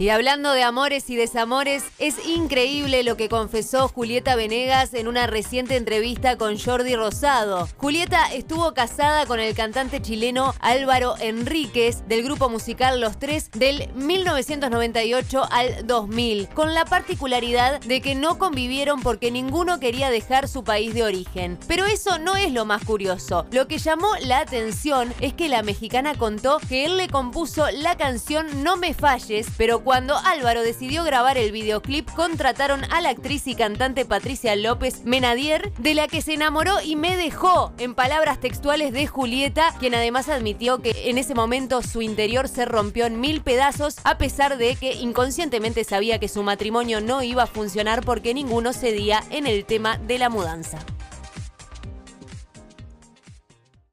Y hablando de amores y desamores, es increíble lo que confesó Julieta Venegas en una reciente entrevista con Jordi Rosado. Julieta estuvo casada con el cantante chileno Álvaro Enríquez del grupo musical Los Tres del 1998 al 2000, con la particularidad de que no convivieron porque ninguno quería dejar su país de origen. Pero eso no es lo más curioso. Lo que llamó la atención es que la mexicana contó que él le compuso la canción No me falles, pero cuando Álvaro decidió grabar el videoclip, contrataron a la actriz y cantante Patricia López Menadier, de la que se enamoró y me dejó, en palabras textuales de Julieta, quien además admitió que en ese momento su interior se rompió en mil pedazos, a pesar de que inconscientemente sabía que su matrimonio no iba a funcionar porque ninguno cedía en el tema de la mudanza.